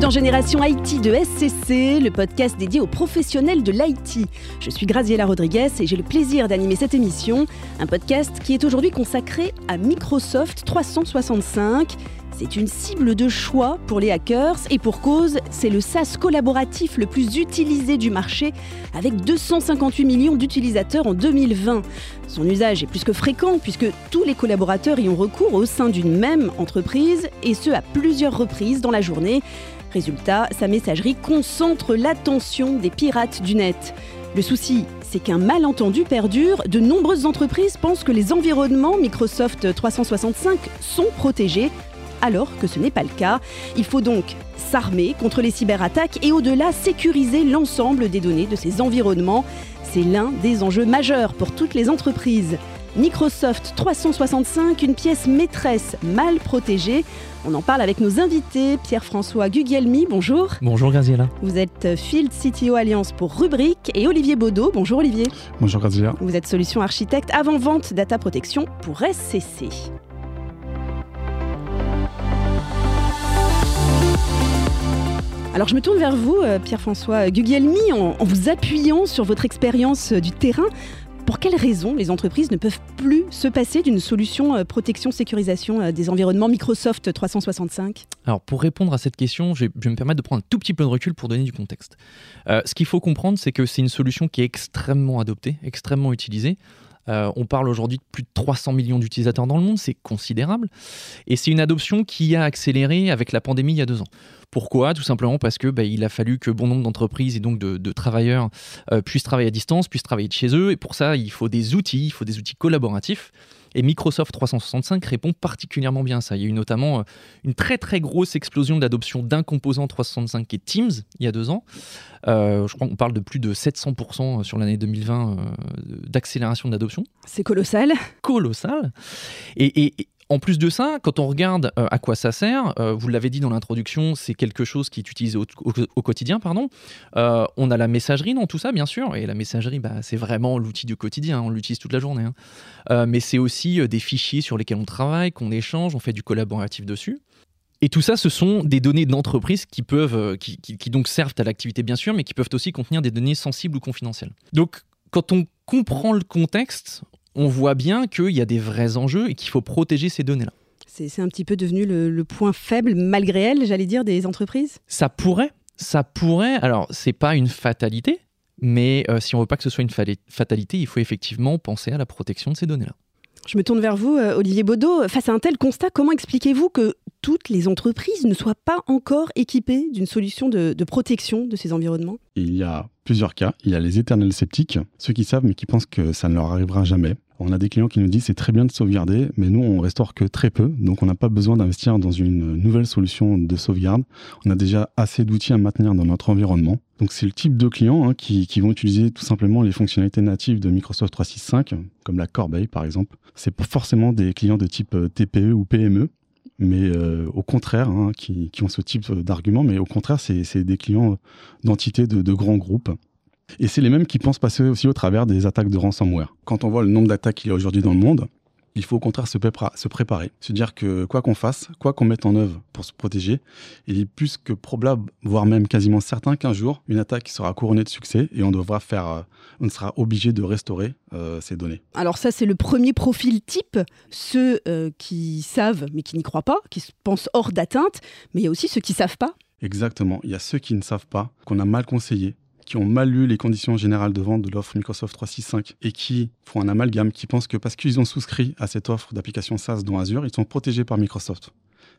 Dans Génération IT de SCC, le podcast dédié aux professionnels de l'IT. Je suis Graziella Rodriguez et j'ai le plaisir d'animer cette émission, un podcast qui est aujourd'hui consacré à Microsoft 365. C'est une cible de choix pour les hackers et pour cause, c'est le SaaS collaboratif le plus utilisé du marché avec 258 millions d'utilisateurs en 2020. Son usage est plus que fréquent puisque tous les collaborateurs y ont recours au sein d'une même entreprise et ce à plusieurs reprises dans la journée. Résultat, sa messagerie concentre l'attention des pirates du net. Le souci, c'est qu'un malentendu perdure. De nombreuses entreprises pensent que les environnements Microsoft 365 sont protégés alors que ce n'est pas le cas. Il faut donc s'armer contre les cyberattaques et au-delà sécuriser l'ensemble des données de ces environnements. C'est l'un des enjeux majeurs pour toutes les entreprises. Microsoft 365, une pièce maîtresse mal protégée. On en parle avec nos invités. Pierre-François Guglielmi, bonjour. Bonjour Graziella. Vous êtes Field CTO Alliance pour Rubrique et Olivier Baudot. Bonjour Olivier. Bonjour Graziella. Vous êtes solution architecte avant-vente data protection pour SCC. Alors je me tourne vers vous, euh, Pierre-François Guglielmi, en, vous appuyant sur votre expérience euh, du terrain. Pour quelles raisons les entreprises ne peuvent plus se passer d'une solution euh, protection sécurisation des environnements Microsoft 365 Alors pour répondre à cette question, je vais, me permettre de prendre un tout petit peu de recul pour donner du contexte. ce qu'il faut comprendre, c'est que c'est une solution qui est extrêmement adoptée, extrêmement utilisée. on parle aujourd'hui de plus de 300 millions d'utilisateurs dans le monde, c'est considérable. Et c'est une adoption qui a accéléré avec la pandémie il y a deux ans. Pourquoi? Tout simplement parce que bah, il a fallu que bon nombre d'entreprises et donc de, travailleurs euh, puissent travailler à distance, puissent travailler de chez eux. Et pour ça, il faut des outils, il faut des outils collaboratifs. Et Microsoft 365 répond particulièrement bien à ça. Il y a eu notamment euh, une très très grosse explosion d'adoption d'un composant 365 qui est Teams il y a deux ans. Euh, je crois qu'on parle de plus de 700% sur l'année 2020 d'accélération d'adoption. C'est colossal. Colossal. Et, et, en plus de ça, quand on regarde euh, à quoi ça sert, euh, vous l'avez dit dans l'introduction, c'est quelque chose qui est utilisé au, quotidien. Pardon. Euh, on a la messagerie dans tout ça, bien sûr, et la messagerie, bah, c'est vraiment l'outil du quotidien, on l'utilise toute la journée. Hein. mais c'est aussi des fichiers sur lesquels on travaille, qu'on échange, on fait du collaboratif dessus. Et tout ça, ce sont des données d'entreprise qui peuvent, qui, qui donc servent à l'activité bien sûr, mais qui peuvent aussi contenir des données sensibles ou confidentielles. Donc, quand on comprend le contexte, on voit bien qu'il y a des vrais enjeux et qu'il faut protéger ces données-là. C'est un petit peu devenu le, point faible, malgré elle, j'allais dire, des entreprises? Ça pourrait. Ça pourrait. Alors, c'est pas une fatalité, mais euh, si on veut pas que ce soit une fatalité, il faut effectivement penser à la protection de ces données-là. Je me tourne vers vous, euh, Olivier Baudot. Face à un tel constat, comment expliquez-vous que toutes les entreprises ne soient pas encore équipées d'une solution de, protection de ces environnements? Il y a plusieurs cas. Il y a les éternels sceptiques, ceux qui savent mais qui pensent que ça ne leur arrivera jamais. On a des clients qui nous disent c'est très bien de sauvegarder, mais nous on restaure que très peu, donc on n'a pas besoin d'investir dans une nouvelle solution de sauvegarde. On a déjà assez d'outils à maintenir dans notre environnement. Donc c'est le type de clients hein, qui, vont utiliser tout simplement les fonctionnalités natives de Microsoft 365, comme la Corbeille par exemple. C'est pas forcément des clients de type euh, TPE ou PME, mais euh, au contraire, hein, qui, ont ce type d'argument, mais au contraire, c'est des clients d'entités de grands groupes et c'est les mêmes qui pensent passer aussi au travers des attaques de ransomware. Quand on voit le nombre d'attaques qu'il y a aujourd'hui dans le monde, il faut au contraire se, préparer, se dire que quoi qu'on fasse, quoi qu'on mette en œuvre pour se protéger, il est plus que probable, voire même quasiment certain qu'un jour, une attaque sera couronnée de succès et on devra faire, euh, on sera obligé de restaurer euh, ces données. Alors ça, c'est le premier profil type, ceux euh, qui savent mais qui n'y croient pas, qui se pensent hors d'atteinte, mais il y a aussi ceux qui savent pas. Exactement, il y a ceux qui ne savent pas, qu'on a mal conseillé, qui ont mal lu les conditions générales de vente de l'offre Microsoft 365 et qui font un amalgame, qui pensent que parce qu'ils ont souscrit à cette offre d'application SaaS dans Azure, ils sont protégés par Microsoft.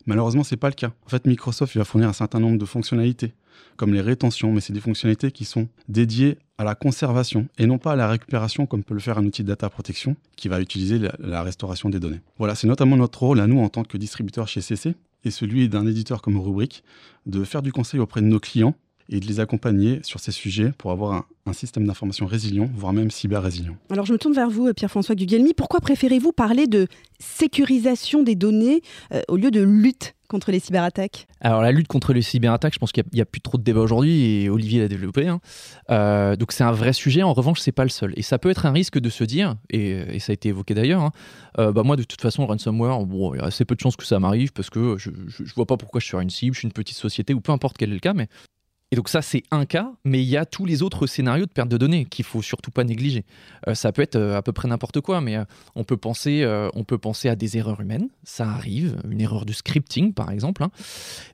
Malheureusement, ce n'est pas le cas. En fait, Microsoft va fournir un certain nombre de fonctionnalités, comme les rétentions, mais c'est des fonctionnalités qui sont dédiées à la conservation et non pas à la récupération, comme peut le faire un outil de data protection qui va utiliser la, la restauration des données. Voilà, c'est notamment notre rôle à nous en tant que distributeur chez CC et celui d'un éditeur comme Rubric de faire du conseil auprès de nos clients et de les accompagner sur ces sujets pour avoir un, un système d'information résilient, voire même cyber résilient. Alors je me tourne vers vous, Pierre-François Gugelmi. Pourquoi préférez-vous parler de sécurisation des données euh, au lieu de lutte contre les cyberattaques? Alors la lutte contre les cyberattaques, je pense qu'il n'y a, plus trop de débat aujourd'hui et Olivier l'a développé. Hein. Euh, donc c'est un vrai sujet. En revanche, c'est pas le seul. Et ça peut être un risque de se dire, et, ça a été évoqué d'ailleurs, hein, euh, bah moi de toute façon, ransomware, bon, il y a assez peu de chances que ça m'arrive parce que je, ne vois pas pourquoi je serais une cible, je suis une petite société ou peu importe quel est le cas, mais et donc ça, c'est un cas, mais il y a tous les autres scénarios de perte de données qu'il faut surtout pas négliger. Euh, ça peut être euh, à peu près n'importe quoi, mais euh, on, peut penser, on peut penser à des erreurs humaines, ça arrive, une erreur de scripting par exemple, hein.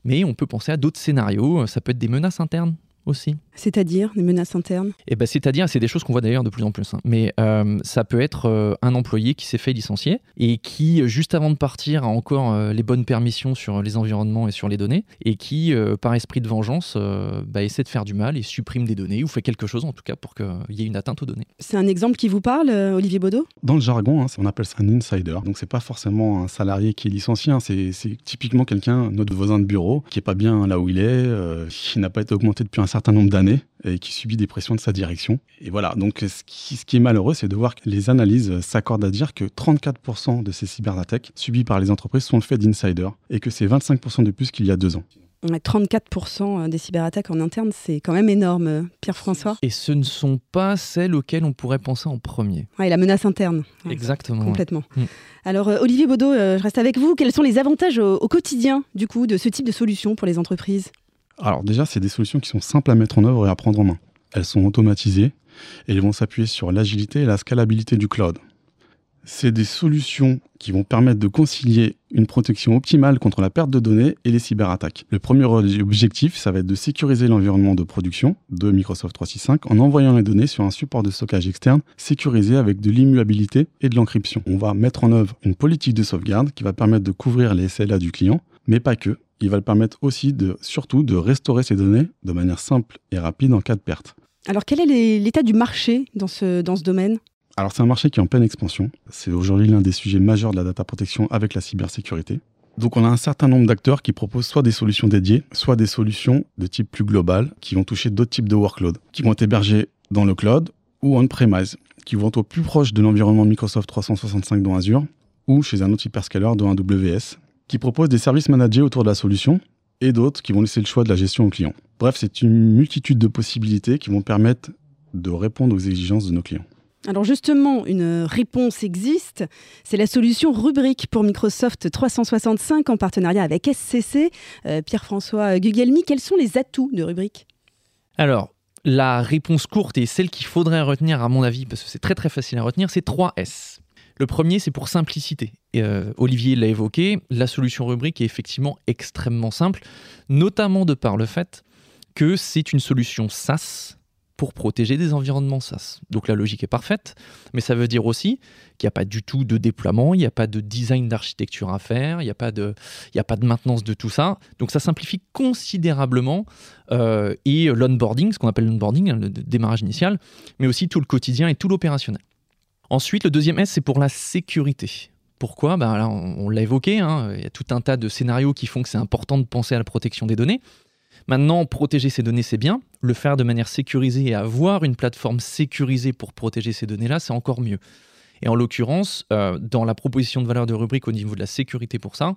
mais on peut penser à d'autres scénarios, ça peut être des menaces internes aussi. C'est-à-dire des menaces internes? Eh ben, C'est-à-dire, c'est des choses qu'on voit d'ailleurs de plus en plus. Hein. Mais euh, ça peut être euh, un employé qui s'est fait licencier et qui, juste avant de partir, a encore euh, les bonnes permissions sur les environnements et sur les données et qui, par esprit de vengeance, bah, essaie de faire du mal et supprime des données ou fait quelque chose en tout cas pour qu'il y ait une atteinte aux données. C'est un exemple qui vous parle, Olivier Baudot? Dans le jargon, hein, on appelle ça un insider. Donc c'est pas forcément un salarié qui est licencié, hein. c'est typiquement quelqu'un, notre voisin de bureau, qui est pas bien là où il est, qui n'a pas été augmenté depuis un certain nombre d'années et qui subit des pressions de sa direction. Et voilà, donc ce qui, ce qui est malheureux, c'est de voir que les analyses s'accordent à dire que 34% de ces cyberattaques subies par les entreprises sont le fait d'insiders et que c'est 25% de plus qu'il y a deux ans. 34% des cyberattaques en interne, c'est quand même énorme, Pierre-François. Et ce ne sont pas celles auxquelles on pourrait penser en premier. Oui, la menace interne. Exactement. Complètement. Mm. Alors, euh, Olivier Baudot, euh, je reste avec vous. Quels sont les avantages au, au, quotidien, du coup, de ce type de solution pour les entreprises? Alors déjà, c'est des solutions qui sont simples à mettre en œuvre et à prendre en main. Elles sont automatisées et elles vont s'appuyer sur l'agilité et la scalabilité du cloud. C'est des solutions qui vont permettre de concilier une protection optimale contre la perte de données et les cyberattaques. Le premier objectif, ça va être de sécuriser l'environnement de production de Microsoft 365 en envoyant les données sur un support de stockage externe sécurisé avec de l'immuabilité et de l'encryption. On va mettre en œuvre une politique de sauvegarde qui va permettre de couvrir les SLA du client, mais pas que il va le permettre aussi de, surtout de restaurer ces données de manière simple et rapide en cas de perte. Alors quel est l'état du marché dans ce, dans ce domaine? Alors c'est un marché qui est en pleine expansion. C'est aujourd'hui l'un des sujets majeurs de la data protection avec la cybersécurité. Donc on a un certain nombre d'acteurs qui proposent soit des solutions dédiées, soit des solutions de type plus global qui vont toucher d'autres types de workloads, qui vont être hébergés dans le cloud ou on-premise, qui vont être au plus proche de l'environnement Microsoft 365 dans Azure ou chez un autre hyperscaler dans AWS qui proposent des services managés autour de la solution et d'autres qui vont laisser le choix de la gestion au client. Bref, c'est une multitude de possibilités qui vont permettre de répondre aux exigences de nos clients. Alors justement, une réponse existe. C'est la solution Rubrique pour Microsoft 365 en partenariat avec SCC. Euh, Pierre-François Gugelmi, quels sont les atouts de Rubrique? Alors, la réponse courte et celle qu'il faudrait retenir à mon avis, parce que c'est très très facile à retenir, c'est 3 S. Le premier, c'est pour simplicité. Euh, Olivier l'a évoqué, la solution rubrique est effectivement extrêmement simple, notamment de par le fait que c'est une solution SaaS pour protéger des environnements SaaS. Donc la logique est parfaite, mais ça veut dire aussi qu'il n'y a pas du tout de déploiement, il n'y a pas de design d'architecture à faire, il n'y a, pas de, maintenance de tout ça. Donc ça simplifie considérablement euh, et l'onboarding, ce qu'on appelle l'onboarding, hein, le démarrage initial, mais aussi tout le quotidien et tout l'opérationnel. Ensuite, le deuxième S, c'est pour la sécurité. Pourquoi? Ben On, l'a évoqué, hein, il y a tout un tas de scénarios qui font que c'est important de penser à la protection des données. Maintenant, protéger ces données, c'est bien. Le faire de manière sécurisée et avoir une plateforme sécurisée pour protéger ces données-là, c'est encore mieux. Et en l'occurrence, euh, dans la proposition de valeur de rubrique au niveau de la sécurité pour ça,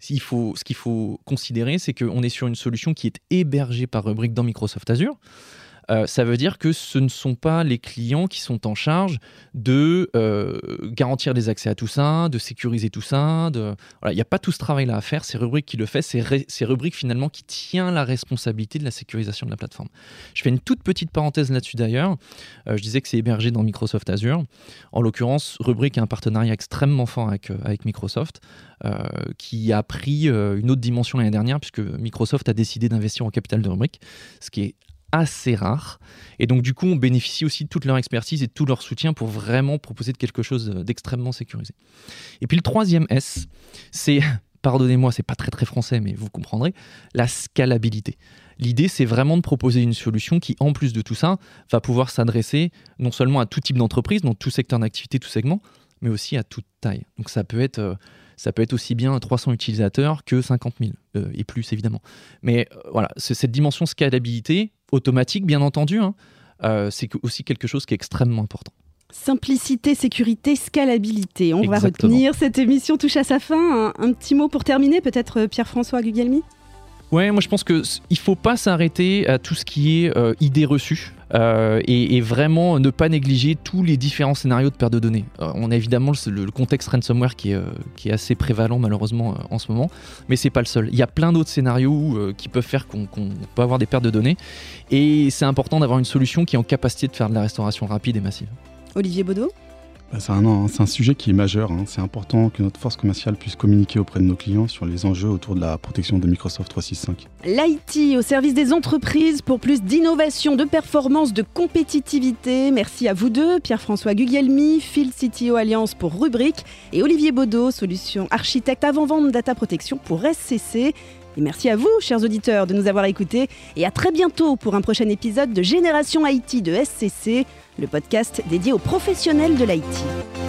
ce qu'il faut considérer, c'est qu'on est sur une solution qui est hébergée par rubrique dans Microsoft Azure. Euh, ça veut dire que ce ne sont pas les clients qui sont en charge de euh, garantir les accès à tout ça, de sécuriser tout ça. Il n'y a pas tout ce travail-là à faire. C'est Rubrique qui le fait. C'est Rubrique finalement qui tient la responsabilité de la sécurisation de la plateforme. Je fais une toute petite parenthèse là-dessus d'ailleurs. Euh, je disais que c'est hébergé dans Microsoft Azure. En l'occurrence, Rubrique a un partenariat extrêmement fort avec, Microsoft. qui a pris une autre dimension l'année dernière, puisque Microsoft a décidé d'investir en capital de rubrique, ce qui est assez rare. Et donc, du coup, on bénéficie aussi de toute leur expertise et de tout leur soutien pour vraiment proposer quelque chose d'extrêmement sécurisé. Et puis, le troisième S, c'est, pardonnez-moi, c'est pas très très français, mais vous comprendrez, la scalabilité. L'idée, c'est vraiment de proposer une solution qui, en plus de tout ça, va pouvoir s'adresser non seulement à tout type d'entreprise, dans tout secteur d'activité, tout segment, mais aussi à toute taille. Donc, ça peut être. Euh, ça peut être aussi bien 300 utilisateurs que 50 000 euh, et plus évidemment. Mais euh, voilà, cette dimension scalabilité, automatique, bien entendu, hein, c'est aussi quelque chose qui est extrêmement important. Simplicité, sécurité, scalabilité. On va retenir. Cette émission touche à sa fin. Un, petit mot pour terminer, peut-être Pierre-François Gugelmi Ouais, moi je pense qu'il ne faut pas s'arrêter à tout ce qui est idée reçue. Euh, et, vraiment ne pas négliger tous les différents scénarios de perte de données. Euh, on a évidemment le, contexte ransomware qui est, euh, qui est, assez prévalent malheureusement en ce moment, mais c'est pas le seul. Il y a plein d'autres scénarios qui peuvent faire qu'on peut avoir des pertes de données, et c'est important d'avoir une solution qui est en capacité de faire de la restauration rapide et massive. Olivier Baudot? Bah, c'est un, sujet qui est majeur. Hein. C'est important que notre force commerciale puisse communiquer auprès de nos clients sur les enjeux autour de la protection de Microsoft 365. L'IT au service des entreprises pour plus d'innovation, de performance, de compétitivité. Merci à vous deux, Pierre-François Guglielmi, Phil CTO Alliance pour Rubrique et Olivier Baudot, solution architecte avant-vente data protection pour SCC. Et merci à vous, chers auditeurs, de nous avoir écoutés. Et à très bientôt pour un prochain épisode de Génération IT de SCC, le podcast dédié aux professionnels de l'IT.